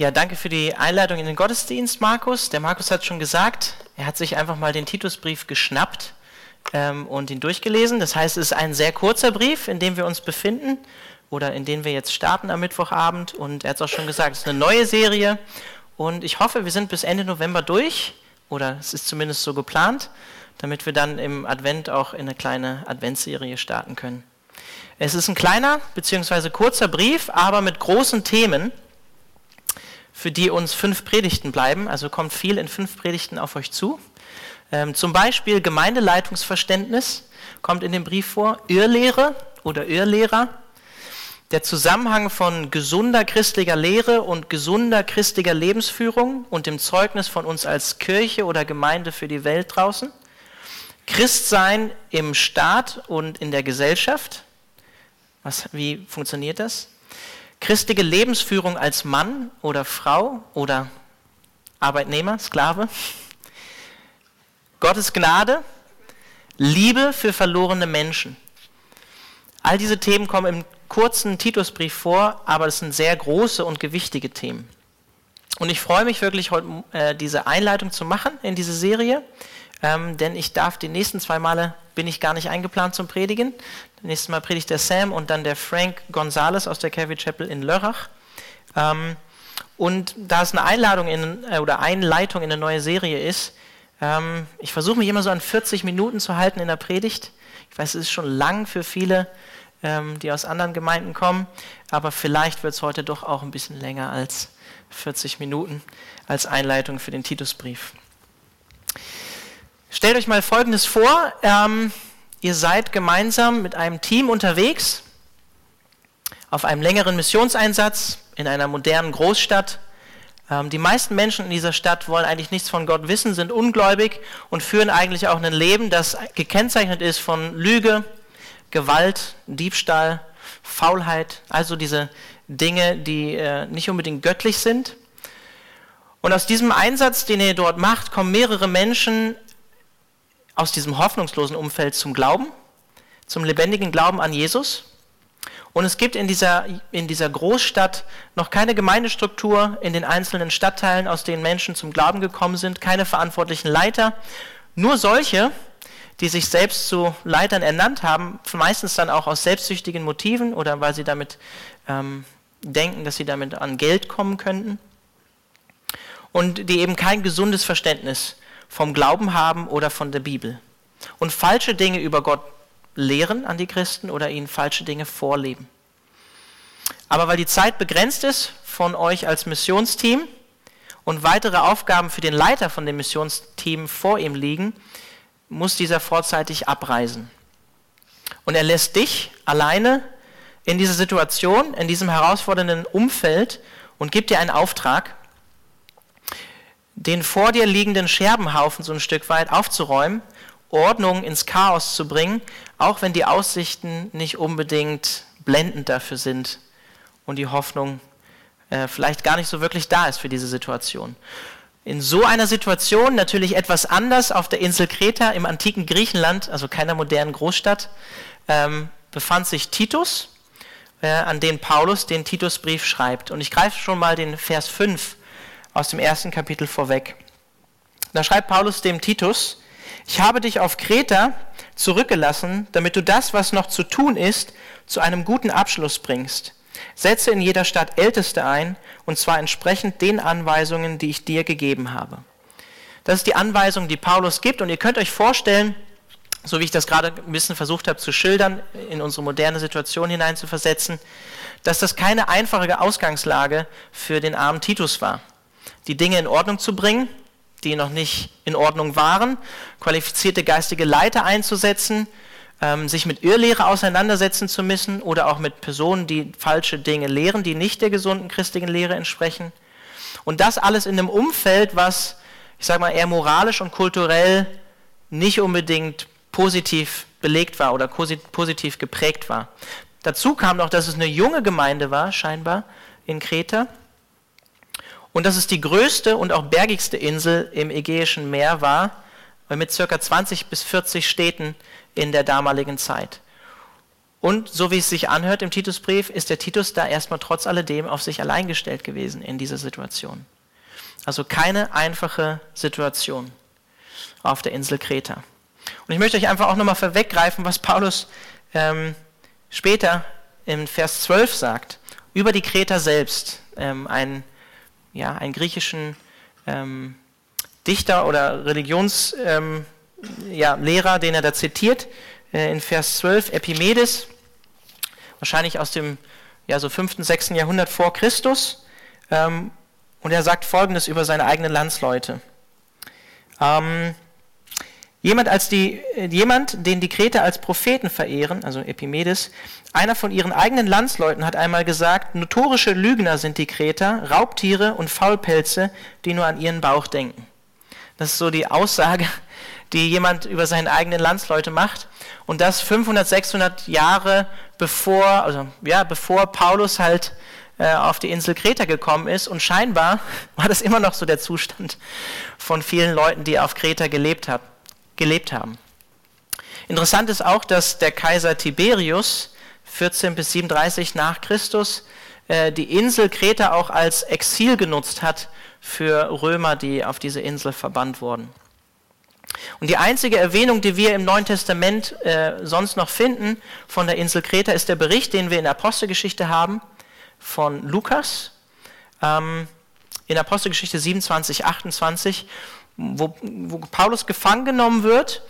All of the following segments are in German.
Ja, danke für die Einleitung in den Gottesdienst, Markus. Der Markus hat schon gesagt, er hat sich einfach mal den Titusbrief geschnappt ähm, und ihn durchgelesen. Das heißt, es ist ein sehr kurzer Brief, in dem wir uns befinden oder in dem wir jetzt starten am Mittwochabend. Und er hat es auch schon gesagt, es ist eine neue Serie. Und ich hoffe, wir sind bis Ende November durch oder es ist zumindest so geplant, damit wir dann im Advent auch in eine kleine Adventsserie starten können. Es ist ein kleiner bzw. kurzer Brief, aber mit großen Themen für die uns fünf Predigten bleiben. Also kommt viel in fünf Predigten auf euch zu. Ähm, zum Beispiel Gemeindeleitungsverständnis kommt in dem Brief vor, Irrlehre oder Irrlehrer, der Zusammenhang von gesunder christlicher Lehre und gesunder christlicher Lebensführung und dem Zeugnis von uns als Kirche oder Gemeinde für die Welt draußen, Christsein im Staat und in der Gesellschaft, was, wie funktioniert das? Christliche Lebensführung als Mann oder Frau oder Arbeitnehmer, Sklave. Gottes Gnade, Liebe für verlorene Menschen. All diese Themen kommen im kurzen Titusbrief vor, aber es sind sehr große und gewichtige Themen. Und ich freue mich wirklich, heute äh, diese Einleitung zu machen in diese Serie, ähm, denn ich darf die nächsten zwei Male, bin ich gar nicht eingeplant zum Predigen. Nächstes Mal predigt der Sam und dann der Frank Gonzales aus der Calvary Chapel in Lörrach. Ähm, und da es eine Einladung in, äh, oder Einleitung in eine neue Serie ist, ähm, ich versuche mich immer so an 40 Minuten zu halten in der Predigt. Ich weiß, es ist schon lang für viele, ähm, die aus anderen Gemeinden kommen, aber vielleicht wird es heute doch auch ein bisschen länger als 40 Minuten als Einleitung für den Titusbrief. Stellt euch mal Folgendes vor. Ähm, Ihr seid gemeinsam mit einem Team unterwegs auf einem längeren Missionseinsatz in einer modernen Großstadt. Ähm, die meisten Menschen in dieser Stadt wollen eigentlich nichts von Gott wissen, sind ungläubig und führen eigentlich auch ein Leben, das gekennzeichnet ist von Lüge, Gewalt, Diebstahl, Faulheit, also diese Dinge, die äh, nicht unbedingt göttlich sind. Und aus diesem Einsatz, den ihr dort macht, kommen mehrere Menschen aus diesem hoffnungslosen Umfeld zum Glauben, zum lebendigen Glauben an Jesus. Und es gibt in dieser, in dieser Großstadt noch keine Gemeindestruktur in den einzelnen Stadtteilen, aus denen Menschen zum Glauben gekommen sind, keine verantwortlichen Leiter, nur solche, die sich selbst zu Leitern ernannt haben, meistens dann auch aus selbstsüchtigen Motiven oder weil sie damit ähm, denken, dass sie damit an Geld kommen könnten. Und die eben kein gesundes Verständnis vom Glauben haben oder von der Bibel und falsche Dinge über Gott lehren an die Christen oder ihnen falsche Dinge vorleben. Aber weil die Zeit begrenzt ist von euch als Missionsteam und weitere Aufgaben für den Leiter von dem Missionsteam vor ihm liegen, muss dieser vorzeitig abreisen. Und er lässt dich alleine in dieser Situation, in diesem herausfordernden Umfeld und gibt dir einen Auftrag, den vor dir liegenden Scherbenhaufen so ein Stück weit aufzuräumen, Ordnung ins Chaos zu bringen, auch wenn die Aussichten nicht unbedingt blendend dafür sind und die Hoffnung äh, vielleicht gar nicht so wirklich da ist für diese Situation. In so einer Situation, natürlich etwas anders auf der Insel Kreta im antiken Griechenland, also keiner modernen Großstadt, ähm, befand sich Titus, äh, an den Paulus den Titusbrief schreibt. Und ich greife schon mal den Vers 5 aus dem ersten Kapitel vorweg. Da schreibt Paulus dem Titus, ich habe dich auf Kreta zurückgelassen, damit du das, was noch zu tun ist, zu einem guten Abschluss bringst. Setze in jeder Stadt Älteste ein, und zwar entsprechend den Anweisungen, die ich dir gegeben habe. Das ist die Anweisung, die Paulus gibt, und ihr könnt euch vorstellen, so wie ich das gerade ein bisschen versucht habe zu schildern, in unsere moderne Situation hineinzuversetzen, dass das keine einfache Ausgangslage für den armen Titus war die Dinge in Ordnung zu bringen, die noch nicht in Ordnung waren, qualifizierte geistige Leiter einzusetzen, ähm, sich mit Irrlehre auseinandersetzen zu müssen oder auch mit Personen, die falsche Dinge lehren, die nicht der gesunden christlichen Lehre entsprechen. Und das alles in einem Umfeld, was, ich sage mal, eher moralisch und kulturell nicht unbedingt positiv belegt war oder positiv geprägt war. Dazu kam noch, dass es eine junge Gemeinde war, scheinbar, in Kreta und dass es die größte und auch bergigste Insel im Ägäischen Meer war, mit ca. 20 bis 40 Städten in der damaligen Zeit. Und so wie es sich anhört im Titusbrief, ist der Titus da erstmal trotz alledem auf sich allein gestellt gewesen in dieser Situation. Also keine einfache Situation auf der Insel Kreta. Und ich möchte euch einfach auch nochmal vorweggreifen, was Paulus ähm, später im Vers 12 sagt, über die Kreta selbst. Ähm, ein, ja, einen griechischen ähm, Dichter oder Religionslehrer, ähm, ja, den er da zitiert, äh, in Vers 12, Epimedes, wahrscheinlich aus dem ja, so 5., 6. Jahrhundert vor Christus. Ähm, und er sagt Folgendes über seine eigenen Landsleute. Ähm, jemand, als die, äh, jemand, den die Kreter als Propheten verehren, also Epimedes, einer von ihren eigenen Landsleuten hat einmal gesagt, notorische Lügner sind die Kreter, Raubtiere und Faulpelze, die nur an ihren Bauch denken. Das ist so die Aussage, die jemand über seine eigenen Landsleute macht. Und das 500, 600 Jahre bevor, also ja, bevor Paulus halt äh, auf die Insel Kreta gekommen ist. Und scheinbar war das immer noch so der Zustand von vielen Leuten, die auf Kreta gelebt, hab, gelebt haben. Interessant ist auch, dass der Kaiser Tiberius 14 bis 37 nach Christus äh, die Insel Kreta auch als Exil genutzt hat für Römer, die auf diese Insel verbannt wurden. Und die einzige Erwähnung, die wir im Neuen Testament äh, sonst noch finden von der Insel Kreta, ist der Bericht, den wir in der Apostelgeschichte haben von Lukas, ähm, in Apostelgeschichte 27, 28, wo, wo Paulus gefangen genommen wird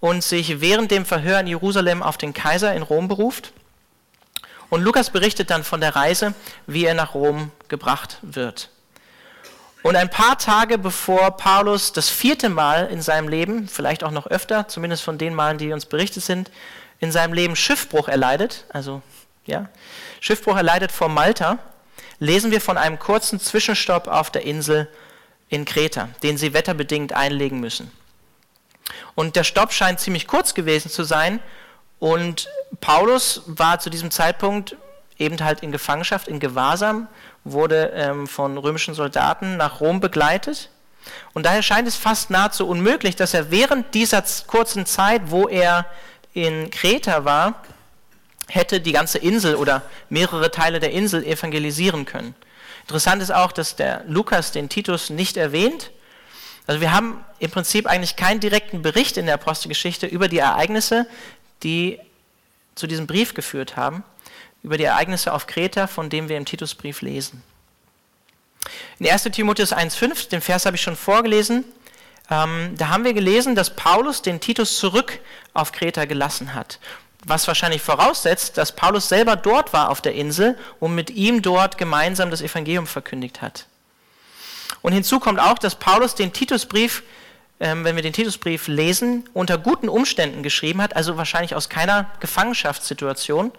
und sich während dem Verhör in Jerusalem auf den Kaiser in Rom beruft. Und Lukas berichtet dann von der Reise, wie er nach Rom gebracht wird. Und ein paar Tage bevor Paulus das vierte Mal in seinem Leben, vielleicht auch noch öfter, zumindest von den Malen, die uns berichtet sind, in seinem Leben Schiffbruch erleidet, also ja, Schiffbruch erleidet vor Malta, lesen wir von einem kurzen Zwischenstopp auf der Insel in Kreta, den sie wetterbedingt einlegen müssen. Und der Stopp scheint ziemlich kurz gewesen zu sein und Paulus war zu diesem Zeitpunkt eben halt in Gefangenschaft, in Gewahrsam, wurde ähm, von römischen Soldaten nach Rom begleitet. Und daher scheint es fast nahezu unmöglich, dass er während dieser kurzen Zeit, wo er in Kreta war, hätte die ganze Insel oder mehrere Teile der Insel evangelisieren können. Interessant ist auch, dass der Lukas den Titus nicht erwähnt. Also wir haben im Prinzip eigentlich keinen direkten Bericht in der Apostelgeschichte über die Ereignisse, die zu diesem Brief geführt haben über die Ereignisse auf Kreta, von dem wir im Titusbrief lesen. In 1 Timotheus 1,5, den Vers habe ich schon vorgelesen, ähm, da haben wir gelesen, dass Paulus den Titus zurück auf Kreta gelassen hat. Was wahrscheinlich voraussetzt, dass Paulus selber dort war auf der Insel und mit ihm dort gemeinsam das Evangelium verkündigt hat. Und hinzu kommt auch, dass Paulus den Titusbrief, ähm, wenn wir den Titusbrief lesen, unter guten Umständen geschrieben hat, also wahrscheinlich aus keiner Gefangenschaftssituation,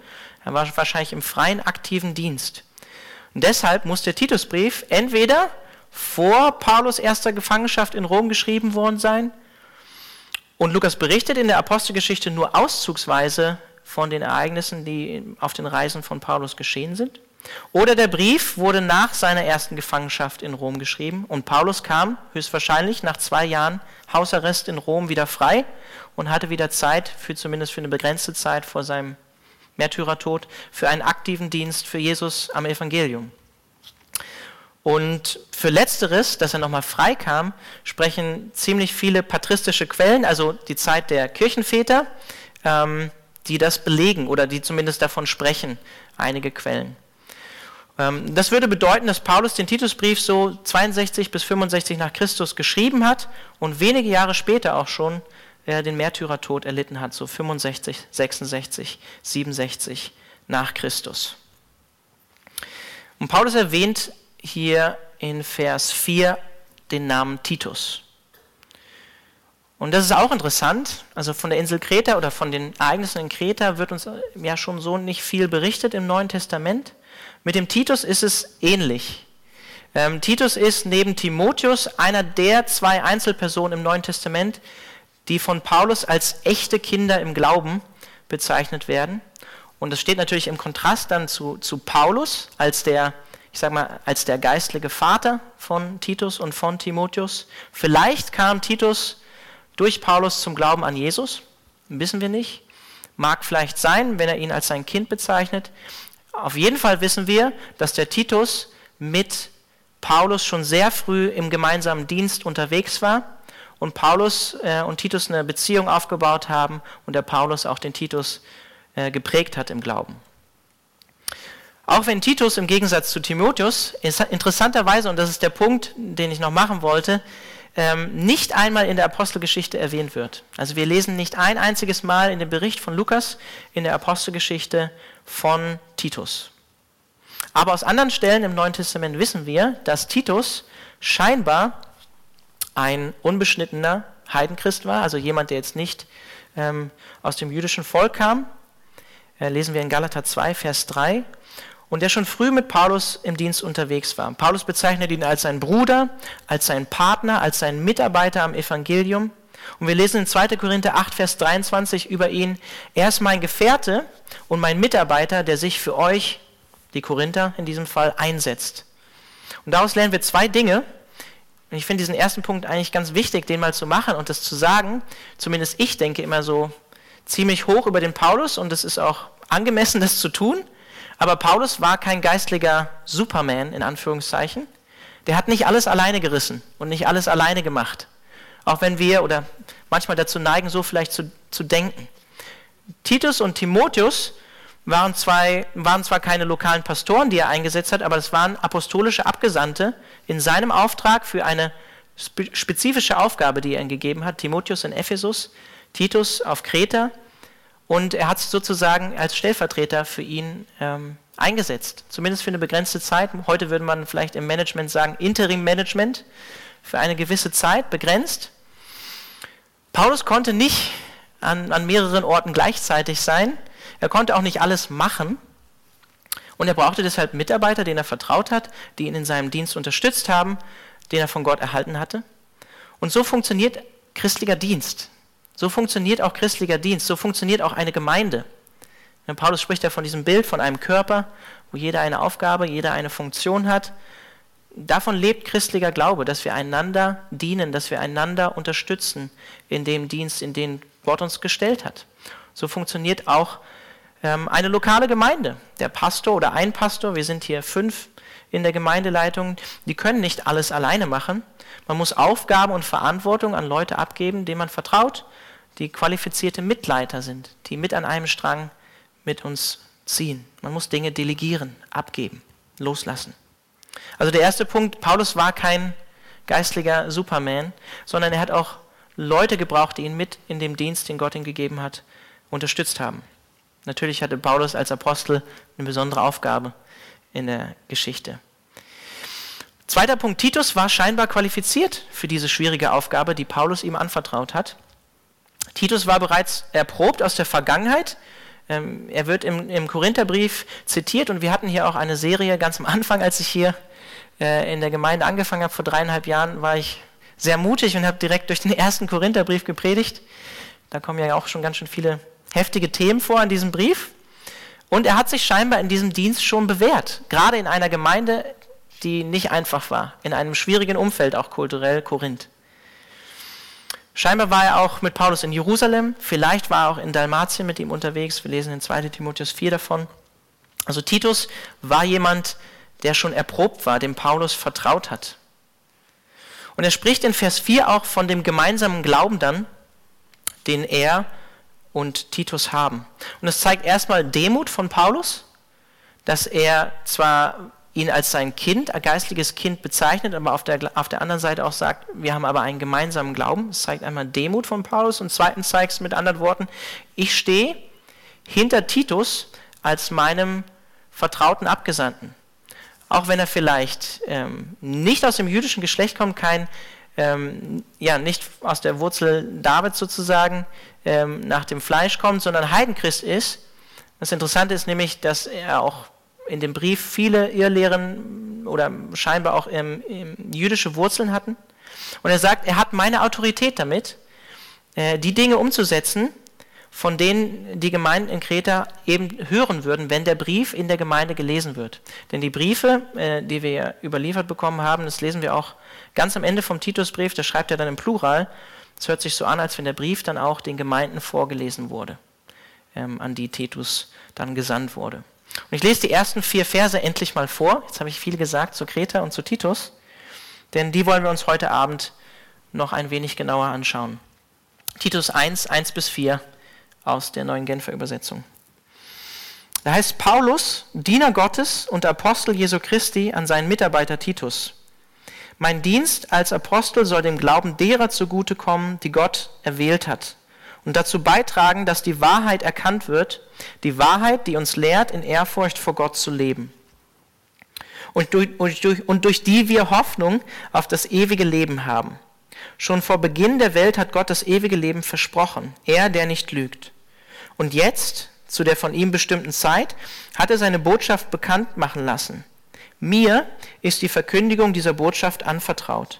er war wahrscheinlich im freien aktiven Dienst. Und deshalb muss der Titusbrief entweder vor Paulus erster Gefangenschaft in Rom geschrieben worden sein und Lukas berichtet in der Apostelgeschichte nur auszugsweise von den Ereignissen, die auf den Reisen von Paulus geschehen sind. Oder der Brief wurde nach seiner ersten Gefangenschaft in Rom geschrieben und Paulus kam höchstwahrscheinlich nach zwei Jahren Hausarrest in Rom wieder frei und hatte wieder Zeit, für zumindest für eine begrenzte Zeit vor seinem Märtyrertod, für einen aktiven Dienst für Jesus am Evangelium. Und für Letzteres, dass er nochmal frei kam, sprechen ziemlich viele patristische Quellen, also die Zeit der Kirchenväter, ähm, die das belegen oder die zumindest davon sprechen, einige Quellen. Ähm, das würde bedeuten, dass Paulus den Titusbrief so 62 bis 65 nach Christus geschrieben hat und wenige Jahre später auch schon er den Märtyrertod erlitten hat, so 65, 66, 67 nach Christus. Und Paulus erwähnt hier in Vers 4 den Namen Titus. Und das ist auch interessant. Also von der Insel Kreta oder von den Ereignissen in Kreta wird uns ja schon so nicht viel berichtet im Neuen Testament. Mit dem Titus ist es ähnlich. Ähm, Titus ist neben Timotheus einer der zwei Einzelpersonen im Neuen Testament, die von Paulus als echte Kinder im Glauben bezeichnet werden. Und das steht natürlich im Kontrast dann zu, zu Paulus als der, ich sag mal, als der geistliche Vater von Titus und von Timotheus. Vielleicht kam Titus durch Paulus zum Glauben an Jesus, wissen wir nicht. mag vielleicht sein, wenn er ihn als sein Kind bezeichnet. Auf jeden Fall wissen wir, dass der Titus mit Paulus schon sehr früh im gemeinsamen Dienst unterwegs war und Paulus äh, und Titus eine Beziehung aufgebaut haben und der Paulus auch den Titus äh, geprägt hat im Glauben. Auch wenn Titus im Gegensatz zu Timotheus interessanterweise, und das ist der Punkt, den ich noch machen wollte, ähm, nicht einmal in der Apostelgeschichte erwähnt wird. Also wir lesen nicht ein einziges Mal in dem Bericht von Lukas in der Apostelgeschichte von Titus. Aber aus anderen Stellen im Neuen Testament wissen wir, dass Titus scheinbar ein unbeschnittener Heidenchrist war, also jemand, der jetzt nicht ähm, aus dem jüdischen Volk kam. Äh, lesen wir in Galater 2, Vers 3 und der schon früh mit Paulus im Dienst unterwegs war. Paulus bezeichnet ihn als seinen Bruder, als seinen Partner, als seinen Mitarbeiter am Evangelium. Und wir lesen in 2. Korinther 8, Vers 23 über ihn, er ist mein Gefährte und mein Mitarbeiter, der sich für euch, die Korinther in diesem Fall, einsetzt. Und daraus lernen wir zwei Dinge. Und ich finde diesen ersten Punkt eigentlich ganz wichtig, den mal zu machen und das zu sagen. Zumindest ich denke immer so ziemlich hoch über den Paulus und es ist auch angemessen, das zu tun. Aber Paulus war kein geistlicher Superman, in Anführungszeichen. Der hat nicht alles alleine gerissen und nicht alles alleine gemacht. Auch wenn wir oder manchmal dazu neigen, so vielleicht zu, zu denken. Titus und Timotheus waren, zwei, waren zwar keine lokalen Pastoren, die er eingesetzt hat, aber es waren apostolische Abgesandte in seinem Auftrag für eine spezifische Aufgabe, die er ihnen gegeben hat. Timotheus in Ephesus, Titus auf Kreta und er hat sich sozusagen als Stellvertreter für ihn ähm, eingesetzt, zumindest für eine begrenzte Zeit. Heute würde man vielleicht im Management sagen, Interim-Management, für eine gewisse Zeit begrenzt. Paulus konnte nicht an, an mehreren Orten gleichzeitig sein. Er konnte auch nicht alles machen. Und er brauchte deshalb Mitarbeiter, denen er vertraut hat, die ihn in seinem Dienst unterstützt haben, den er von Gott erhalten hatte. Und so funktioniert christlicher Dienst. So funktioniert auch christlicher Dienst, so funktioniert auch eine Gemeinde. Und Paulus spricht ja von diesem Bild von einem Körper, wo jeder eine Aufgabe, jeder eine Funktion hat. Davon lebt christlicher Glaube, dass wir einander dienen, dass wir einander unterstützen in dem Dienst, in den Gott uns gestellt hat. So funktioniert auch ähm, eine lokale Gemeinde. Der Pastor oder ein Pastor, wir sind hier fünf in der Gemeindeleitung, die können nicht alles alleine machen. Man muss Aufgaben und Verantwortung an Leute abgeben, denen man vertraut, die qualifizierte Mitleiter sind, die mit an einem Strang mit uns ziehen. Man muss Dinge delegieren, abgeben, loslassen. Also der erste Punkt, Paulus war kein geistlicher Superman, sondern er hat auch Leute gebraucht, die ihn mit in dem Dienst, den Gott ihm gegeben hat, unterstützt haben. Natürlich hatte Paulus als Apostel eine besondere Aufgabe in der Geschichte. Zweiter Punkt, Titus war scheinbar qualifiziert für diese schwierige Aufgabe, die Paulus ihm anvertraut hat. Titus war bereits erprobt aus der Vergangenheit. Ähm, er wird im, im Korintherbrief zitiert und wir hatten hier auch eine Serie ganz am Anfang, als ich hier äh, in der Gemeinde angefangen habe, vor dreieinhalb Jahren, war ich sehr mutig und habe direkt durch den ersten Korintherbrief gepredigt. Da kommen ja auch schon ganz schön viele heftige Themen vor in diesem Brief. Und er hat sich scheinbar in diesem Dienst schon bewährt, gerade in einer Gemeinde, die nicht einfach war, in einem schwierigen Umfeld, auch kulturell, Korinth. Scheinbar war er auch mit Paulus in Jerusalem, vielleicht war er auch in Dalmatien mit ihm unterwegs. Wir lesen in 2 Timotheus 4 davon. Also Titus war jemand, der schon erprobt war, dem Paulus vertraut hat. Und er spricht in Vers 4 auch von dem gemeinsamen Glauben dann, den er und Titus haben. Und es zeigt erstmal Demut von Paulus, dass er zwar ihn als sein Kind, ein geistliches Kind bezeichnet, aber auf der, auf der anderen Seite auch sagt, wir haben aber einen gemeinsamen Glauben. Das zeigt einmal Demut von Paulus und zweitens zeigt es mit anderen Worten, ich stehe hinter Titus als meinem vertrauten Abgesandten. Auch wenn er vielleicht ähm, nicht aus dem jüdischen Geschlecht kommt, kein, ähm, ja, nicht aus der Wurzel Davids sozusagen ähm, nach dem Fleisch kommt, sondern Heidenchrist ist. Das Interessante ist nämlich, dass er auch in dem Brief viele Irrlehren oder scheinbar auch ähm, jüdische Wurzeln hatten. Und er sagt, er hat meine Autorität damit, äh, die Dinge umzusetzen, von denen die Gemeinden in Kreta eben hören würden, wenn der Brief in der Gemeinde gelesen wird. Denn die Briefe, äh, die wir überliefert bekommen haben, das lesen wir auch ganz am Ende vom Titusbrief, da schreibt er dann im Plural. Es hört sich so an, als wenn der Brief dann auch den Gemeinden vorgelesen wurde. ähm, an die Titus dann gesandt wurde. Und ich lese die ersten vier Verse endlich mal vor. Jetzt habe ich viel gesagt zu Kreta und zu Titus, denn die wollen wir uns heute Abend noch ein wenig genauer anschauen. Titus 1, 1 bis 4 aus der neuen Genfer Übersetzung. Da heißt Paulus, Diener Gottes und Apostel Jesu Christi an seinen Mitarbeiter Titus. Mein Dienst als Apostel soll dem Glauben derer zugutekommen, die Gott erwählt hat, und dazu beitragen, dass die Wahrheit erkannt wird, die Wahrheit, die uns lehrt, in Ehrfurcht vor Gott zu leben. Und durch, und durch, und durch die wir Hoffnung auf das ewige Leben haben. Schon vor Beginn der Welt hat Gott das ewige Leben versprochen, er, der nicht lügt. Und jetzt, zu der von ihm bestimmten Zeit, hat er seine Botschaft bekannt machen lassen. Mir ist die Verkündigung dieser Botschaft anvertraut.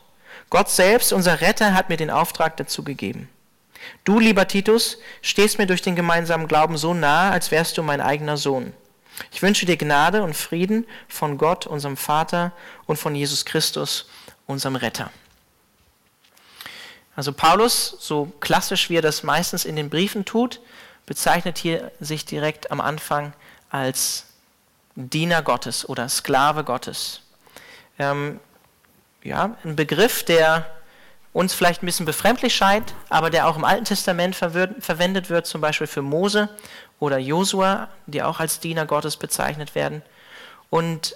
Gott selbst, unser Retter, hat mir den Auftrag dazu gegeben. Du, lieber Titus, stehst mir durch den gemeinsamen Glauben so nahe, als wärst du mein eigener Sohn. Ich wünsche dir Gnade und Frieden von Gott, unserem Vater, und von Jesus Christus, unserem Retter. Also Paulus, so klassisch wie er das meistens in den Briefen tut, bezeichnet hier sich direkt am Anfang als Diener Gottes oder Sklave Gottes. Ähm, ja, ein Begriff, der uns vielleicht ein bisschen befremdlich scheint, aber der auch im Alten Testament verwendet wird, zum Beispiel für Mose oder Josua, die auch als Diener Gottes bezeichnet werden. Und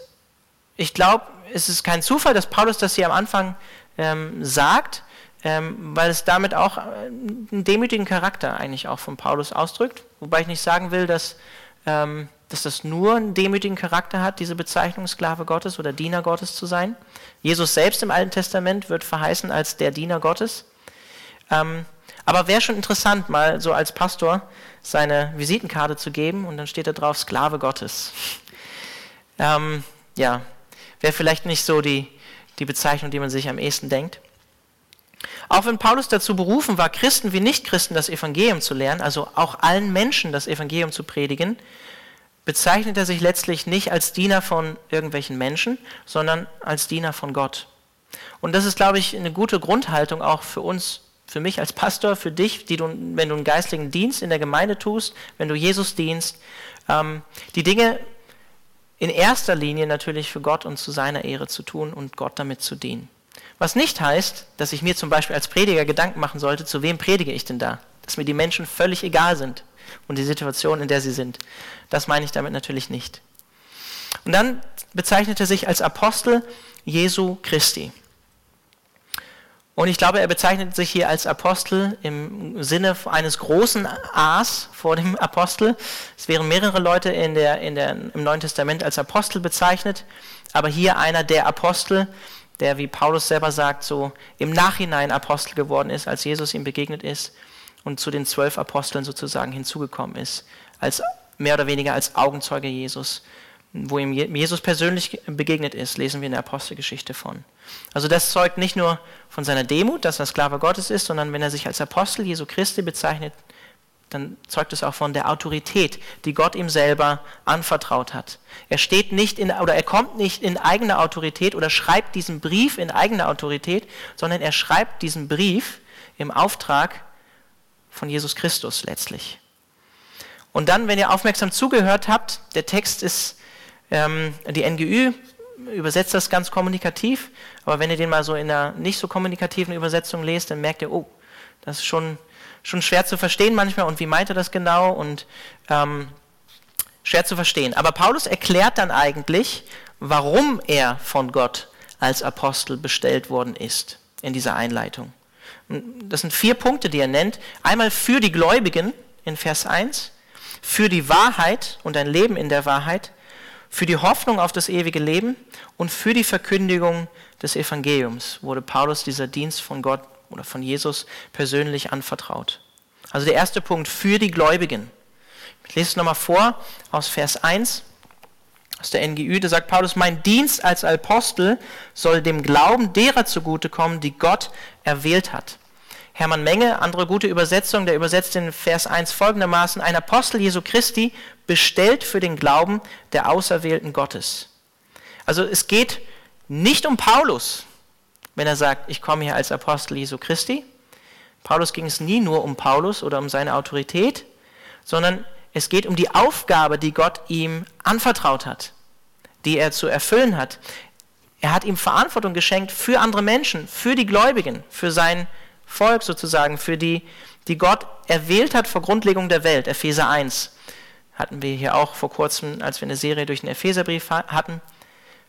ich glaube, es ist kein Zufall, dass Paulus das hier am Anfang ähm, sagt, ähm, weil es damit auch einen demütigen Charakter eigentlich auch von Paulus ausdrückt. Wobei ich nicht sagen will, dass, ähm, dass das nur einen demütigen Charakter hat, diese Bezeichnung Sklave Gottes oder Diener Gottes zu sein. Jesus selbst im Alten Testament wird verheißen als der Diener Gottes. Ähm, aber wäre schon interessant, mal so als Pastor seine Visitenkarte zu geben und dann steht da drauf Sklave Gottes. Ähm, ja, wäre vielleicht nicht so die, die Bezeichnung, die man sich am ehesten denkt. Auch wenn Paulus dazu berufen war, Christen wie Nichtchristen das Evangelium zu lernen, also auch allen Menschen das Evangelium zu predigen, bezeichnet er sich letztlich nicht als Diener von irgendwelchen Menschen, sondern als Diener von Gott. Und das ist, glaube ich, eine gute Grundhaltung auch für uns, für mich als Pastor, für dich, die du, wenn du einen geistlichen Dienst in der Gemeinde tust, wenn du Jesus dienst, ähm, die Dinge in erster Linie natürlich für Gott und zu seiner Ehre zu tun und Gott damit zu dienen. Was nicht heißt, dass ich mir zum Beispiel als Prediger Gedanken machen sollte, zu wem predige ich denn da? Dass mir die Menschen völlig egal sind und die Situation, in der sie sind. Das meine ich damit natürlich nicht. Und dann bezeichnet er sich als Apostel Jesu Christi. Und ich glaube, er bezeichnet sich hier als Apostel im Sinne eines großen A's vor dem Apostel. Es wären mehrere Leute in der, in der, im Neuen Testament als Apostel bezeichnet, aber hier einer der Apostel, der, wie Paulus selber sagt, so im Nachhinein Apostel geworden ist, als Jesus ihm begegnet ist und zu den zwölf Aposteln sozusagen hinzugekommen ist, als mehr oder weniger als Augenzeuge Jesus. Wo ihm Jesus persönlich begegnet ist, lesen wir in der Apostelgeschichte von. Also das zeugt nicht nur von seiner Demut, dass er Sklave Gottes ist, sondern wenn er sich als Apostel Jesu Christi bezeichnet, dann zeugt es auch von der Autorität, die Gott ihm selber anvertraut hat. Er steht nicht in, oder er kommt nicht in eigener Autorität oder schreibt diesen Brief in eigener Autorität, sondern er schreibt diesen Brief im Auftrag von Jesus Christus letztlich. Und dann, wenn ihr aufmerksam zugehört habt, der Text ist, ähm, die NGÜ übersetzt das ganz kommunikativ, aber wenn ihr den mal so in einer nicht so kommunikativen Übersetzung lest, dann merkt ihr, oh, das ist schon, schon schwer zu verstehen manchmal und wie meint er das genau und ähm, schwer zu verstehen. Aber Paulus erklärt dann eigentlich, warum er von Gott als Apostel bestellt worden ist in dieser Einleitung. Das sind vier Punkte, die er nennt. Einmal für die Gläubigen in Vers 1, für die Wahrheit und ein Leben in der Wahrheit, für die Hoffnung auf das ewige Leben und für die Verkündigung des Evangeliums wurde Paulus dieser Dienst von Gott oder von Jesus persönlich anvertraut. Also der erste Punkt für die Gläubigen. Ich lese es nochmal vor aus Vers 1 aus der NGÜ, da sagt Paulus, mein Dienst als Apostel soll dem Glauben derer zugutekommen, die Gott erwählt hat. Hermann Menge, andere gute Übersetzung, der übersetzt in Vers 1 folgendermaßen, ein Apostel Jesu Christi bestellt für den Glauben der Auserwählten Gottes. Also es geht nicht um Paulus, wenn er sagt, ich komme hier als Apostel Jesu Christi. Paulus ging es nie nur um Paulus oder um seine Autorität, sondern es geht um die Aufgabe, die Gott ihm anvertraut hat, die er zu erfüllen hat. Er hat ihm Verantwortung geschenkt für andere Menschen, für die Gläubigen, für sein Volk sozusagen, für die, die Gott erwählt hat vor Grundlegung der Welt. Epheser 1 hatten wir hier auch vor kurzem, als wir eine Serie durch den Epheserbrief hatten.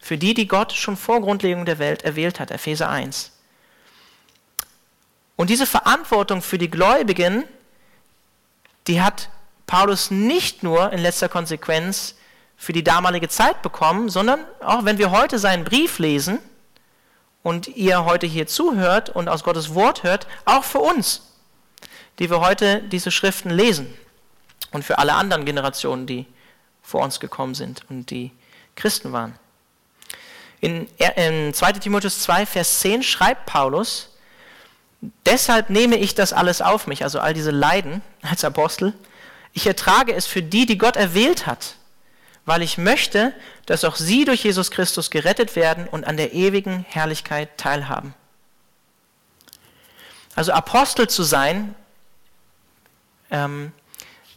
Für die, die Gott schon vor Grundlegung der Welt erwählt hat, Epheser 1. Und diese Verantwortung für die Gläubigen, die hat Paulus nicht nur in letzter Konsequenz für die damalige Zeit bekommen, sondern auch wenn wir heute seinen Brief lesen und ihr heute hier zuhört und aus Gottes Wort hört, auch für uns, die wir heute diese Schriften lesen und für alle anderen Generationen, die vor uns gekommen sind und die Christen waren. In, in 2 Timotheus 2, Vers 10 schreibt Paulus, Deshalb nehme ich das alles auf mich, also all diese Leiden als Apostel. Ich ertrage es für die, die Gott erwählt hat, weil ich möchte, dass auch sie durch Jesus Christus gerettet werden und an der ewigen Herrlichkeit teilhaben. Also Apostel zu sein, ähm,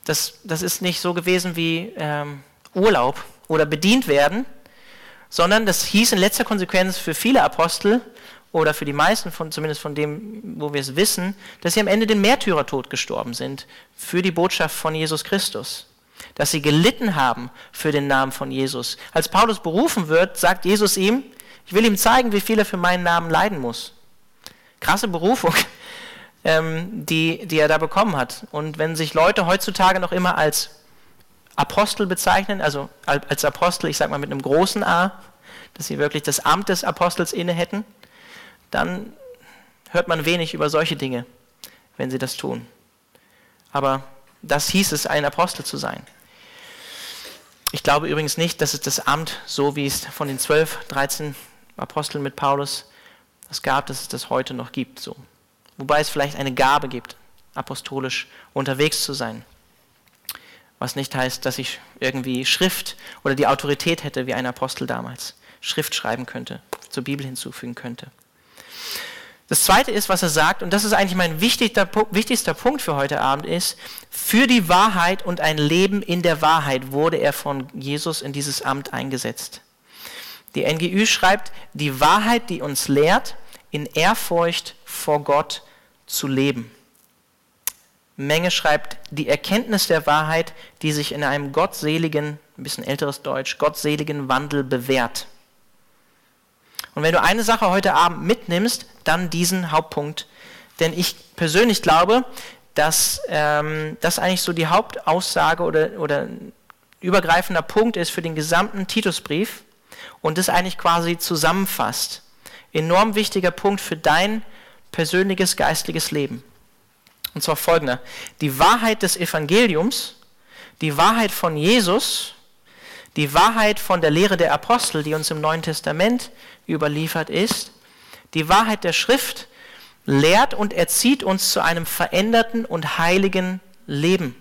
das, das ist nicht so gewesen wie ähm, Urlaub oder bedient werden, sondern das hieß in letzter Konsequenz für viele Apostel oder für die meisten, von, zumindest von dem, wo wir es wissen, dass sie am Ende den Märtyrertod gestorben sind für die Botschaft von Jesus Christus. Dass sie gelitten haben für den Namen von Jesus. Als Paulus berufen wird, sagt Jesus ihm, ich will ihm zeigen, wie viel er für meinen Namen leiden muss. Krasse Berufung, ähm, die, die er da bekommen hat. Und wenn sich Leute heutzutage noch immer als Apostel bezeichnen, also als Apostel, ich sage mal mit einem großen A, dass sie wirklich das Amt des Apostels inne hätten, dann hört man wenig über solche Dinge, wenn sie das tun. Aber das hieß es, ein Apostel zu sein. Ich glaube übrigens nicht, dass es das Amt, so wie es von den zwölf, dreizehn Aposteln mit Paulus es gab, dass es das heute noch gibt. So. Wobei es vielleicht eine Gabe gibt, apostolisch unterwegs zu sein. Was nicht heißt, dass ich irgendwie Schrift oder die Autorität hätte wie ein Apostel damals. Schrift schreiben könnte, zur Bibel hinzufügen könnte. Das zweite ist, was er sagt, und das ist eigentlich mein wichtigster, Punkt für heute Abend, ist, für die Wahrheit und ein Leben in der Wahrheit wurde er von Jesus in dieses Amt eingesetzt. Die NGÜ schreibt, die Wahrheit, die uns lehrt, in Ehrfurcht vor Gott zu leben. Menge schreibt, die Erkenntnis der Wahrheit, die sich in einem gottseligen, ein bisschen älteres Deutsch, gottseligen Wandel bewährt. Und wenn du eine Sache heute Abend mitnimmst, dann diesen Hauptpunkt. Denn ich persönlich glaube, dass ähm, das eigentlich so die Hauptaussage oder, oder übergreifender Punkt ist für den gesamten Titusbrief und das eigentlich quasi zusammenfasst. Enorm wichtiger Punkt für dein persönliches geistliches Leben. Und zwar folgender. Die Wahrheit des Evangeliums, die Wahrheit von Jesus, die Wahrheit von der Lehre der Apostel, die uns im Neuen Testament überliefert ist, die Wahrheit der Schrift lehrt und erzieht uns zu einem veränderten und heiligen Leben.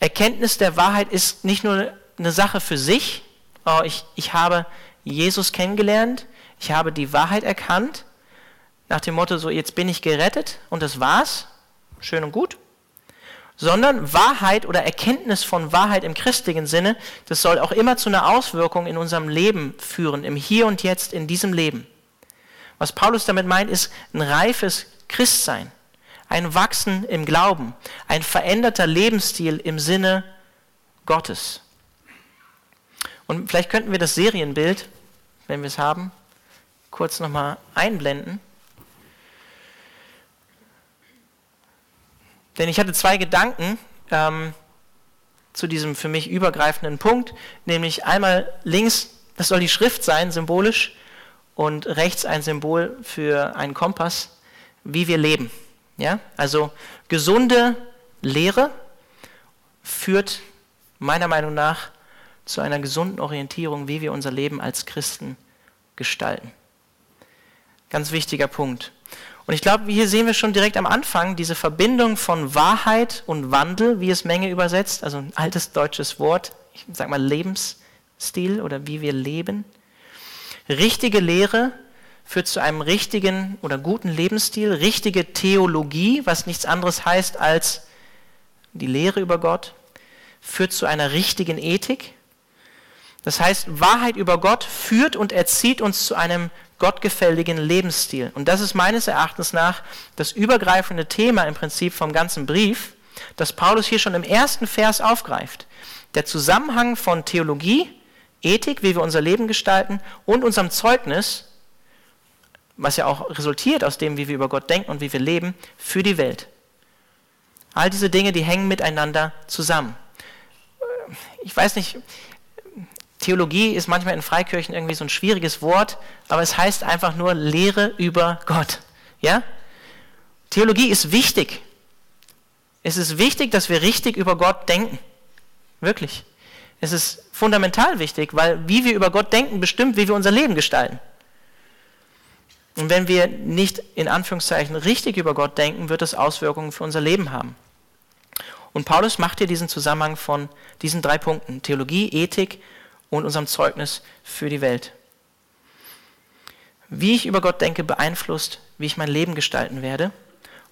Erkenntnis der Wahrheit ist nicht nur eine Sache für sich, oh, ich, ich habe Jesus kennengelernt, ich habe die Wahrheit erkannt, nach dem Motto, so jetzt bin ich gerettet und das war's, schön und gut, sondern Wahrheit oder Erkenntnis von Wahrheit im christlichen Sinne, das soll auch immer zu einer Auswirkung in unserem Leben führen, im Hier und Jetzt, in diesem Leben. Was Paulus damit meint, ist ein reifes Christsein, ein Wachsen im Glauben, ein veränderter Lebensstil im Sinne Gottes. Und vielleicht könnten wir das Serienbild, wenn wir es haben, kurz nochmal einblenden. Denn ich hatte zwei Gedanken ähm, zu diesem für mich übergreifenden Punkt, nämlich einmal links, das soll die Schrift sein, symbolisch, und rechts ein Symbol für einen Kompass, wie wir leben. Ja? Also gesunde Lehre führt meiner Meinung nach zu einer gesunden Orientierung, wie wir unser Leben als Christen gestalten. Ganz wichtiger Punkt. Und ich glaube, hier sehen wir schon direkt am Anfang diese Verbindung von Wahrheit und Wandel, wie es Menge übersetzt, also ein altes deutsches Wort, ich sag mal Lebensstil oder wie wir leben. Richtige Lehre führt zu einem richtigen oder guten Lebensstil, richtige Theologie, was nichts anderes heißt als die Lehre über Gott, führt zu einer richtigen Ethik. Das heißt, Wahrheit über Gott führt und erzieht uns zu einem gottgefälligen Lebensstil. Und das ist meines Erachtens nach das übergreifende Thema im Prinzip vom ganzen Brief, das Paulus hier schon im ersten Vers aufgreift. Der Zusammenhang von Theologie, Ethik, wie wir unser Leben gestalten, und unserem Zeugnis, was ja auch resultiert aus dem, wie wir über Gott denken und wie wir leben, für die Welt. All diese Dinge, die hängen miteinander zusammen. Ich weiß nicht, Theologie ist manchmal in Freikirchen irgendwie so ein schwieriges Wort, aber es heißt einfach nur Lehre über Gott. Ja? Theologie ist wichtig. Es ist wichtig, dass wir richtig über Gott denken. Wirklich. Es ist fundamental wichtig, weil wie wir über Gott denken, bestimmt, wie wir unser Leben gestalten. Und wenn wir nicht in Anführungszeichen richtig über Gott denken, wird es Auswirkungen für unser Leben haben. Und Paulus macht hier diesen Zusammenhang von diesen drei Punkten, Theologie, Ethik und unserem Zeugnis für die Welt. Wie ich über Gott denke, beeinflusst, wie ich mein Leben gestalten werde.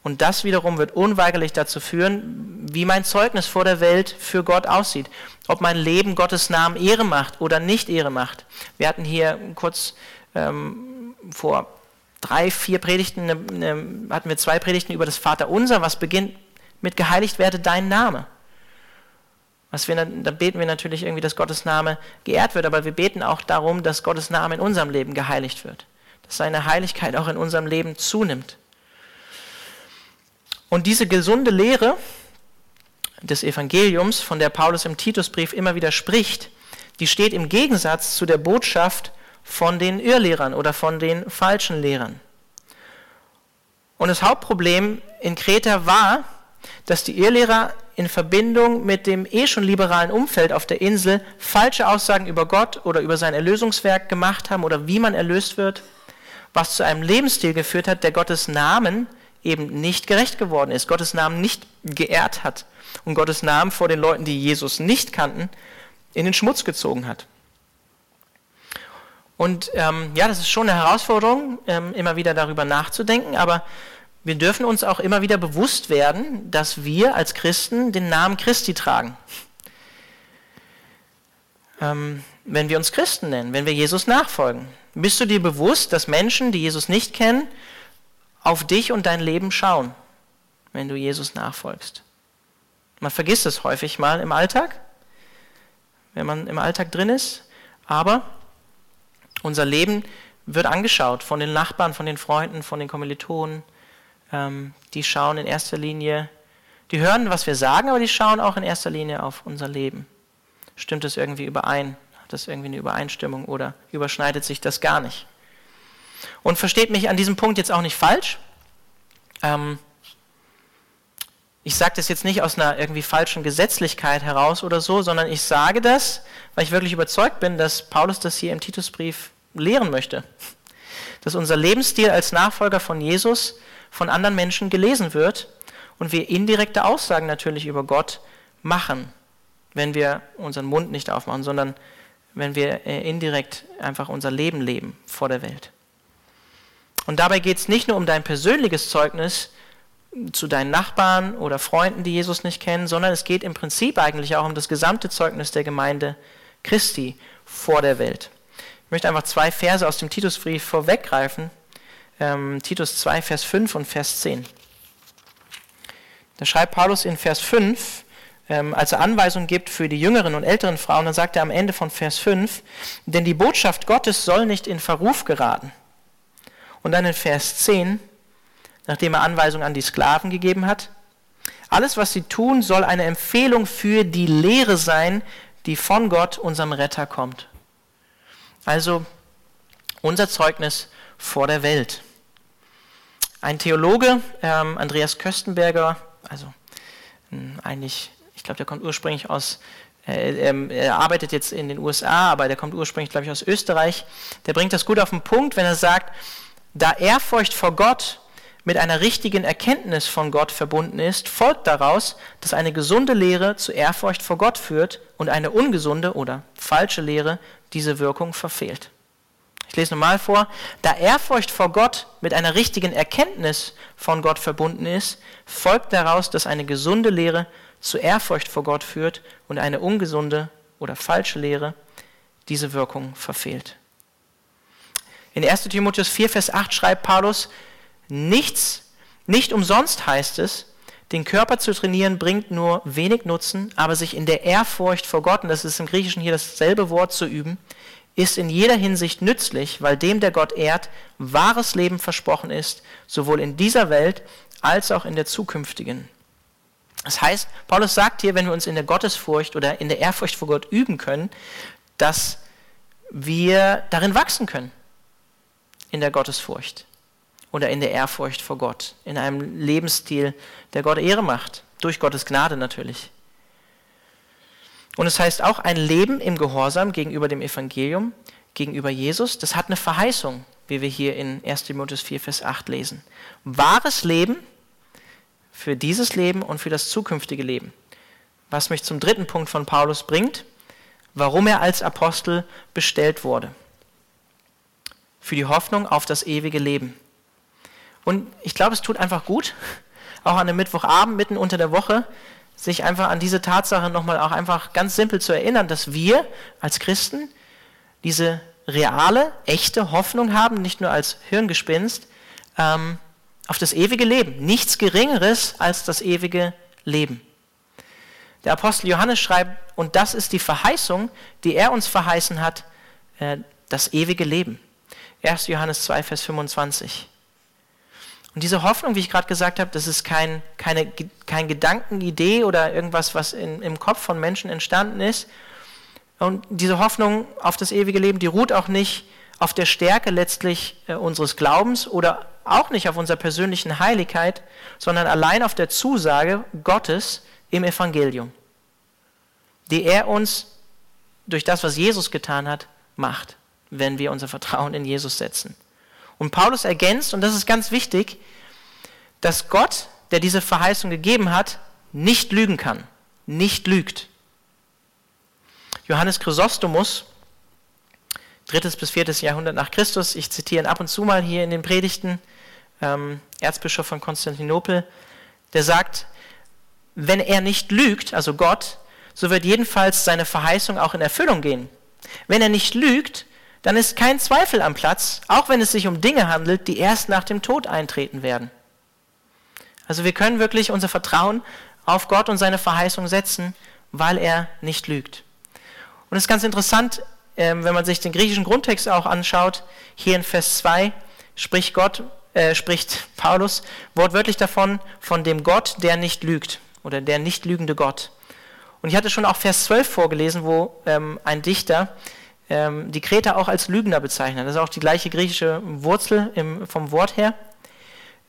Und das wiederum wird unweigerlich dazu führen, wie mein Zeugnis vor der Welt für Gott aussieht. Ob mein Leben Gottes Namen Ehre macht oder nicht Ehre macht. Wir hatten hier kurz ähm, vor drei, vier Predigten, eine, eine, hatten wir zwei Predigten über das Vaterunser, was beginnt mit geheiligt werde dein Name. Was wir, da beten wir natürlich irgendwie, dass Gottes Name geehrt wird, aber wir beten auch darum, dass Gottes Name in unserem Leben geheiligt wird. Dass seine Heiligkeit auch in unserem Leben zunimmt. Und diese gesunde Lehre des Evangeliums, von der Paulus im Titusbrief immer wieder spricht, die steht im Gegensatz zu der Botschaft von den Irrlehrern oder von den falschen Lehrern. Und das Hauptproblem in Kreta war, dass die Irrlehrer in Verbindung mit dem eh schon liberalen Umfeld auf der Insel falsche Aussagen über Gott oder über sein Erlösungswerk gemacht haben oder wie man erlöst wird, was zu einem Lebensstil geführt hat, der Gottes Namen eben nicht gerecht geworden ist, Gottes Namen nicht geehrt hat und Gottes Namen vor den Leuten, die Jesus nicht kannten, in den Schmutz gezogen hat. Und ähm, ja, das ist schon eine Herausforderung, ähm, immer wieder darüber nachzudenken, aber wir dürfen uns auch immer wieder bewusst werden, dass wir als Christen den Namen Christi tragen. Ähm, wenn wir uns Christen nennen, wenn wir Jesus nachfolgen. Bist du dir bewusst, dass Menschen, die Jesus nicht kennen, auf dich und dein Leben schauen, wenn du Jesus nachfolgst? Man vergisst es häufig mal im Alltag, wenn man im Alltag drin ist, aber unser Leben wird angeschaut von den Nachbarn, von den Freunden, von den Kommilitonen, ähm, die schauen in erster Linie, die hören, was wir sagen, aber die schauen auch in erster Linie auf unser Leben. Stimmt es irgendwie überein? Hat das irgendwie eine Übereinstimmung oder überschneidet sich das gar nicht? Und versteht mich an diesem Punkt jetzt auch nicht falsch. Ähm, ich sage das jetzt nicht aus einer irgendwie falschen Gesetzlichkeit heraus oder so, sondern ich sage das, weil ich wirklich überzeugt bin, dass Paulus das hier im Titusbrief lehren möchte. Dass unser Lebensstil als Nachfolger von Jesus von anderen Menschen gelesen wird und wir indirekte Aussagen natürlich über Gott machen, wenn wir unseren Mund nicht aufmachen, sondern wenn wir äh, indirekt einfach unser Leben leben vor der Welt. Und dabei geht es nicht nur um dein persönliches Zeugnis zu deinen Nachbarn oder Freunden, die Jesus nicht kennen, sondern es geht im Prinzip eigentlich auch um das gesamte Zeugnis der Gemeinde Christi vor der Welt. Ich möchte einfach zwei Verse aus dem Titusbrief vorweggreifen, ähm, Titus 2, Vers 5 und Vers 10. Da schreibt Paulus in Vers 5, ähm, als er Anweisungen gibt für die jüngeren und älteren Frauen, dann sagt er am Ende von Vers 5, denn die Botschaft Gottes soll nicht in Verruf geraten. Und dann in Vers 10, nachdem er Anweisungen an die Sklaven gegeben hat, alles, was sie tun, soll eine Empfehlung für die Lehre sein, die von Gott, unserem Retter, kommt. Also unser Zeugnis vor der Welt. Ein Theologe, ähm, Andreas Köstenberger, also hm, eigentlich, ich glaube, der kommt ursprünglich aus, äh, ähm, er arbeitet jetzt in den USA, aber der kommt ursprünglich, glaube ich, aus Österreich. Der bringt das gut auf den Punkt, wenn er sagt, da Ehrfurcht vor Gott mit einer richtigen Erkenntnis von Gott verbunden ist, folgt daraus, dass eine gesunde Lehre zu Ehrfurcht vor Gott führt und eine ungesunde oder falsche Lehre diese Wirkung verfehlt. Ich lese nochmal vor. Da Ehrfurcht vor Gott mit einer richtigen Erkenntnis von Gott verbunden ist, folgt daraus, dass eine gesunde Lehre zu Ehrfurcht vor Gott führt und eine ungesunde oder falsche Lehre diese Wirkung verfehlt. In 1 Timotheus 4, Vers 8 schreibt Paulus, nichts, nicht umsonst heißt es, den Körper zu trainieren bringt nur wenig Nutzen, aber sich in der Ehrfurcht vor Gott, und das ist im Griechischen hier dasselbe Wort zu üben, ist in jeder Hinsicht nützlich, weil dem, der Gott ehrt, wahres Leben versprochen ist, sowohl in dieser Welt als auch in der zukünftigen. Das heißt, Paulus sagt hier, wenn wir uns in der Gottesfurcht oder in der Ehrfurcht vor Gott üben können, dass wir darin wachsen können, in der Gottesfurcht oder in der Ehrfurcht vor Gott, in einem Lebensstil, der Gott Ehre macht, durch Gottes Gnade natürlich. Und es heißt auch, ein Leben im Gehorsam gegenüber dem Evangelium, gegenüber Jesus, das hat eine Verheißung, wie wir hier in 1 Timotheus 4, Vers 8 lesen. Wahres Leben für dieses Leben und für das zukünftige Leben. Was mich zum dritten Punkt von Paulus bringt, warum er als Apostel bestellt wurde. Für die Hoffnung auf das ewige Leben. Und ich glaube, es tut einfach gut, auch an einem Mittwochabend mitten unter der Woche, sich einfach an diese Tatsache nochmal auch einfach ganz simpel zu erinnern, dass wir als Christen diese reale, echte Hoffnung haben, nicht nur als Hirngespinst, ähm, auf das ewige Leben. Nichts Geringeres als das ewige Leben. Der Apostel Johannes schreibt, und das ist die Verheißung, die er uns verheißen hat, äh, das ewige Leben. 1. Johannes 2, Vers 25. Und diese Hoffnung, wie ich gerade gesagt habe, das ist kein, keine, kein Gedankenidee oder irgendwas, was in, im Kopf von Menschen entstanden ist. Und diese Hoffnung auf das ewige Leben, die ruht auch nicht auf der Stärke letztlich äh, unseres Glaubens oder auch nicht auf unserer persönlichen Heiligkeit, sondern allein auf der Zusage Gottes im Evangelium, die er uns durch das, was Jesus getan hat, macht, wenn wir unser Vertrauen in Jesus setzen. Und Paulus ergänzt, und das ist ganz wichtig, dass Gott, der diese Verheißung gegeben hat, nicht lügen kann, nicht lügt. Johannes Chrysostomus, drittes bis viertes Jahrhundert nach Christus, ich zitiere ihn ab und zu mal hier in den Predigten, ähm, Erzbischof von Konstantinopel, der sagt, wenn er nicht lügt, also Gott, so wird jedenfalls seine Verheißung auch in Erfüllung gehen. Wenn er nicht lügt, dann ist kein Zweifel am Platz, auch wenn es sich um Dinge handelt, die erst nach dem Tod eintreten werden. Also wir können wirklich unser Vertrauen auf Gott und seine Verheißung setzen, weil er nicht lügt. Und es ist ganz interessant, ähm, wenn man sich den griechischen Grundtext auch anschaut, hier in Vers 2 spricht Gott, äh, spricht Paulus wortwörtlich davon, von dem Gott, der nicht lügt oder der nicht lügende Gott. Und ich hatte schon auch Vers 12 vorgelesen, wo ähm, ein Dichter ähm, die Kreter auch als Lügner bezeichnet. Das ist auch die gleiche griechische Wurzel im, vom Wort her.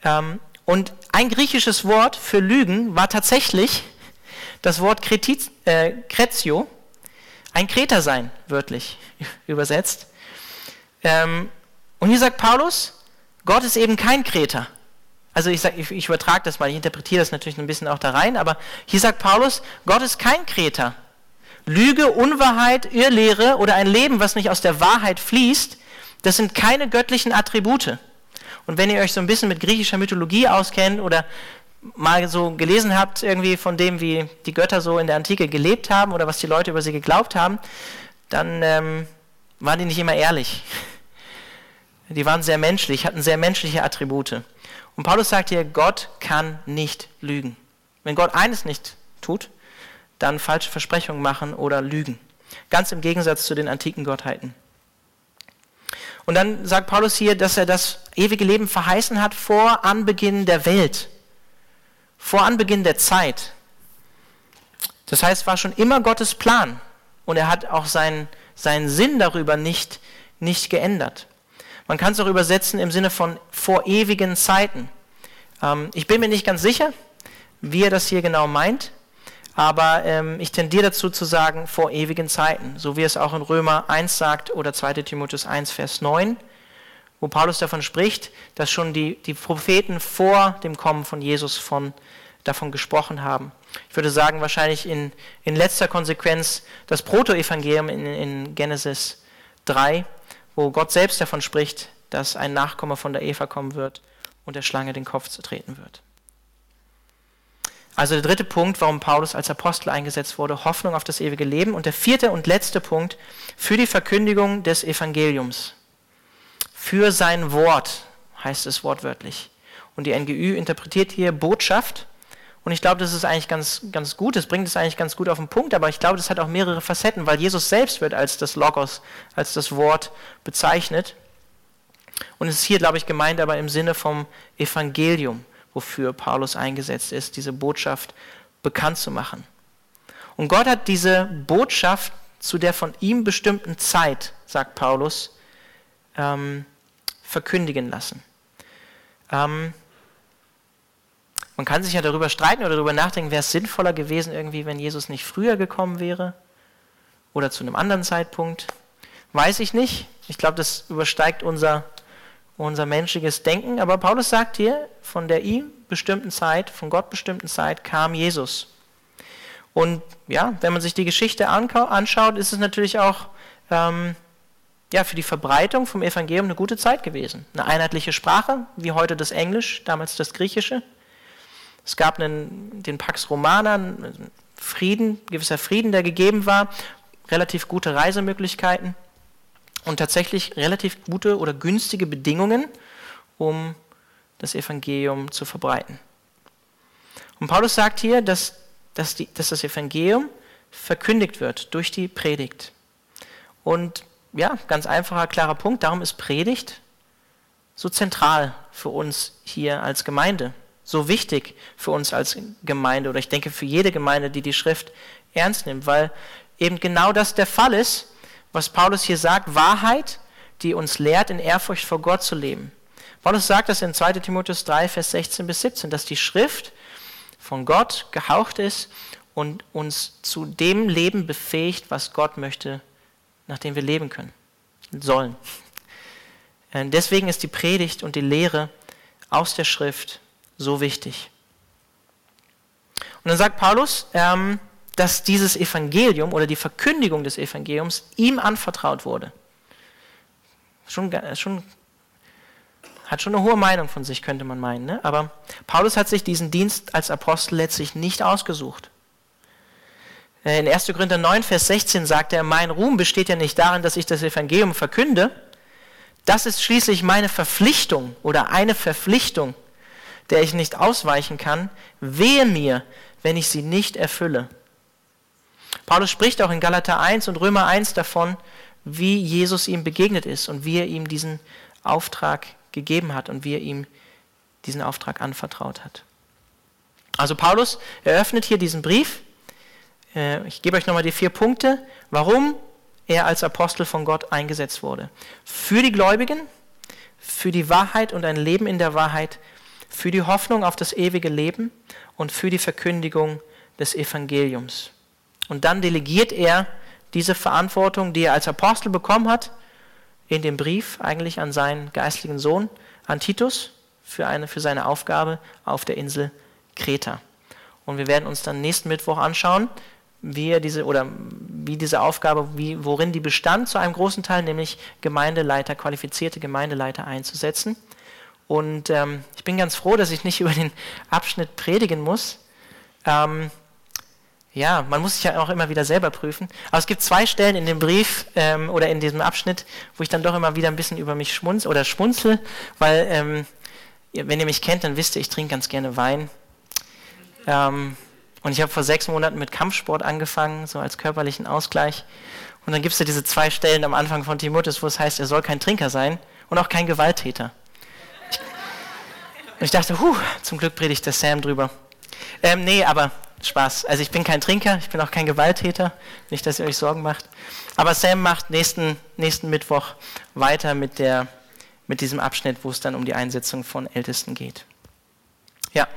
Ähm, und ein griechisches Wort für Lügen war tatsächlich das Wort Kretiz, äh, Kretio, ein Kreter sein, wörtlich übersetzt. Ähm, und hier sagt Paulus, Gott ist eben kein Kreter. Also ich, ich, ich übertrage das mal, ich interpretiere das natürlich ein bisschen auch da rein, aber hier sagt Paulus, Gott ist kein Kreter. Lüge, Unwahrheit, Irrlehre oder ein Leben, was nicht aus der Wahrheit fließt, das sind keine göttlichen Attribute. Und wenn ihr euch so ein bisschen mit griechischer Mythologie auskennt oder mal so gelesen habt, irgendwie von dem, wie die Götter so in der Antike gelebt haben oder was die Leute über sie geglaubt haben, dann ähm, waren die nicht immer ehrlich. Die waren sehr menschlich, hatten sehr menschliche Attribute. Und Paulus sagt hier, Gott kann nicht lügen. Wenn Gott eines nicht tut, dann falsche Versprechungen machen oder lügen. Ganz im Gegensatz zu den antiken Gottheiten. Und dann sagt Paulus hier, dass er das ewige Leben verheißen hat vor Anbeginn der Welt, vor Anbeginn der Zeit. Das heißt, es war schon immer Gottes Plan und er hat auch seinen, seinen Sinn darüber nicht, nicht geändert. Man kann es auch übersetzen im Sinne von vor ewigen Zeiten. Ähm, ich bin mir nicht ganz sicher, wie er das hier genau meint aber ähm, ich tendiere dazu zu sagen, vor ewigen Zeiten, so wie es auch in Römer 1 sagt oder 2 Timotheus 1, Vers 9, wo Paulus davon spricht, dass schon die, die Propheten vor dem Kommen von Jesus von, davon gesprochen haben. Ich würde sagen, wahrscheinlich in, in letzter Konsequenz das Protoevangelium in, in Genesis 3, wo Gott selbst davon spricht, dass ein Nachkomme von der Eva kommen wird und der Schlange den Kopf zertreten wird. Also der dritte Punkt, warum Paulus als Apostel eingesetzt wurde, Hoffnung auf das ewige Leben. Und der vierte und letzte Punkt, für die Verkündigung des Evangeliums. Für sein Wort heißt es wortwörtlich. Und die NGÜ interpretiert hier Botschaft. Und ich glaube, das ist eigentlich ganz, ganz gut, das bringt es eigentlich ganz gut auf den Punkt, aber ich glaube, das hat auch mehrere Facetten, weil Jesus selbst wird als das Logos, als das Wort bezeichnet. Und es ist hier, glaube ich, gemeint aber im Sinne vom Evangelium wofür Paulus eingesetzt ist, diese Botschaft bekannt zu machen. Und Gott hat diese Botschaft zu der von ihm bestimmten Zeit, sagt Paulus, ähm, verkündigen lassen. Ähm, man kann sich ja darüber streiten oder darüber nachdenken, wäre es sinnvoller gewesen, irgendwie, wenn Jesus nicht früher gekommen wäre oder zu einem anderen Zeitpunkt. Weiß ich nicht. Ich glaube, das übersteigt unser unser menschliches Denken. Aber Paulus sagt hier, von der ihm bestimmten Zeit, von Gott bestimmten Zeit kam Jesus. Und ja, wenn man sich die Geschichte anschaut, ist es natürlich auch ähm, ja, für die Verbreitung vom Evangelium eine gute Zeit gewesen. Eine einheitliche Sprache, wie heute das Englisch, damals das Griechische. Es gab einen, den Pax Romana, Frieden, gewisser Frieden, der gegeben war, relativ gute Reisemöglichkeiten und tatsächlich relativ gute oder günstige Bedingungen, um das Evangelium zu verbreiten. Und Paulus sagt hier, dass, dass, die, dass das Evangelium verkündigt wird durch die Predigt. Und ja, ganz einfacher, klarer Punkt, darum ist Predigt so zentral für uns hier als Gemeinde, so wichtig für uns als Gemeinde oder ich denke für jede Gemeinde, die die Schrift ernst nimmt, weil eben genau das der Fall ist, was Paulus hier sagt, Wahrheit, die uns lehrt, in Ehrfurcht vor Gott zu leben. Paulus sagt das in 2 Timotheus 3, Vers 16 bis 17, dass die Schrift von Gott gehaucht ist und uns zu dem Leben befähigt, was Gott möchte, nach dem wir leben können, sollen. Äh, deswegen ist die Predigt und die Lehre aus der Schrift so wichtig. Und dann sagt Paulus, ähm, dass dieses Evangelium oder die Verkündigung des Evangeliums ihm anvertraut wurde. Schon, schon, hat schon eine hohe Meinung von sich, könnte man meinen. Ne? Aber Paulus hat sich diesen Dienst als Apostel letztlich nicht ausgesucht. Äh, in 1. Korinther 9, Vers 16 sagt er, mein Ruhm besteht ja nicht darin, dass ich das Evangelium verkünde. Das ist schließlich meine Verpflichtung oder eine Verpflichtung, der ich nicht ausweichen kann. Wehe mir, wenn ich sie nicht erfülle. Paulus spricht auch in Galater 1 und Römer 1 davon, wie Jesus ihm begegnet ist und wie er ihm diesen Auftrag gegeben hat und wie er ihm diesen Auftrag anvertraut hat. Also Paulus eröffnet hier diesen Brief. Äh, ich gebe euch nochmal die vier Punkte, warum er als Apostel von Gott eingesetzt wurde. Für die Gläubigen, für die Wahrheit und ein Leben in der Wahrheit, für die Hoffnung auf das ewige Leben und für die Verkündigung des Evangeliums. Und dann delegiert er diese Verantwortung, die er als Apostel bekommen hat, in dem Brief eigentlich an seinen geistlichen Sohn, an Titus, für, eine, für seine Aufgabe auf der Insel Kreta. Und wir werden uns dann nächsten Mittwoch anschauen, wie er diese oder wie diese Aufgabe, wie, worin die bestand zu einem großen Teil, nämlich Gemeindeleiter, qualifizierte Gemeindeleiter einzusetzen. Und ähm, ich bin ganz froh, dass ich nicht über den Abschnitt predigen muss. Ähm, ja, man muss sich ja auch immer wieder selber prüfen. Aber es gibt zwei Stellen in dem Brief ähm, oder in diesem Abschnitt, wo ich dann doch immer wieder ein bisschen über mich schmunzel oder schmunzel, weil, ähm, wenn ihr mich kennt, dann wisst ihr, ich trinke ganz gerne Wein. Ähm, und ich habe vor sechs Monaten mit Kampfsport angefangen, so als körperlichen Ausgleich. Und dann gibt es ja diese zwei Stellen am Anfang von Timotheus, wo es heißt, er soll kein Trinker sein und auch kein Gewalttäter. und ich dachte, huh, zum Glück predigt der Sam drüber. Ähm, nee, aber Spaß. Also ich bin kein Trinker, ich bin auch kein Gewalttäter, nicht, dass ihr euch Sorgen macht. Aber Sam macht nächsten, nächsten Mittwoch weiter mit, der, mit diesem Abschnitt, wo es dann um die Einsetzung von Ältesten geht. Ja,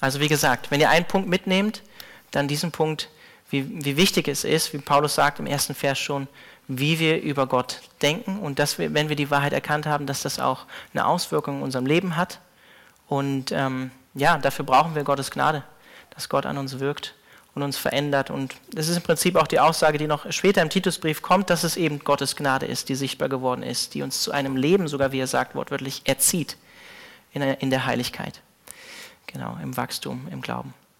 also wie gesagt, wenn ihr einen Punkt mitnehmt, dann diesen Punkt, wie, wie wichtig es ist, wie Paulus sagt im ersten Vers schon, wie wir über Gott denken und dass wir, wenn wir die Wahrheit erkannt haben, dass das auch eine Auswirkung in unserem Leben hat. Und ähm, ja, dafür brauchen wir Gottes Gnade dass Gott an uns wirkt und uns verändert. Und das ist im Prinzip auch die Aussage, die noch später im Titusbrief kommt, dass es eben Gottes Gnade ist, die sichtbar geworden ist, die uns zu einem Leben, sogar wie er sagt, wortwörtlich erzieht in der Heiligkeit. genau, im Wachstum, im Glauben.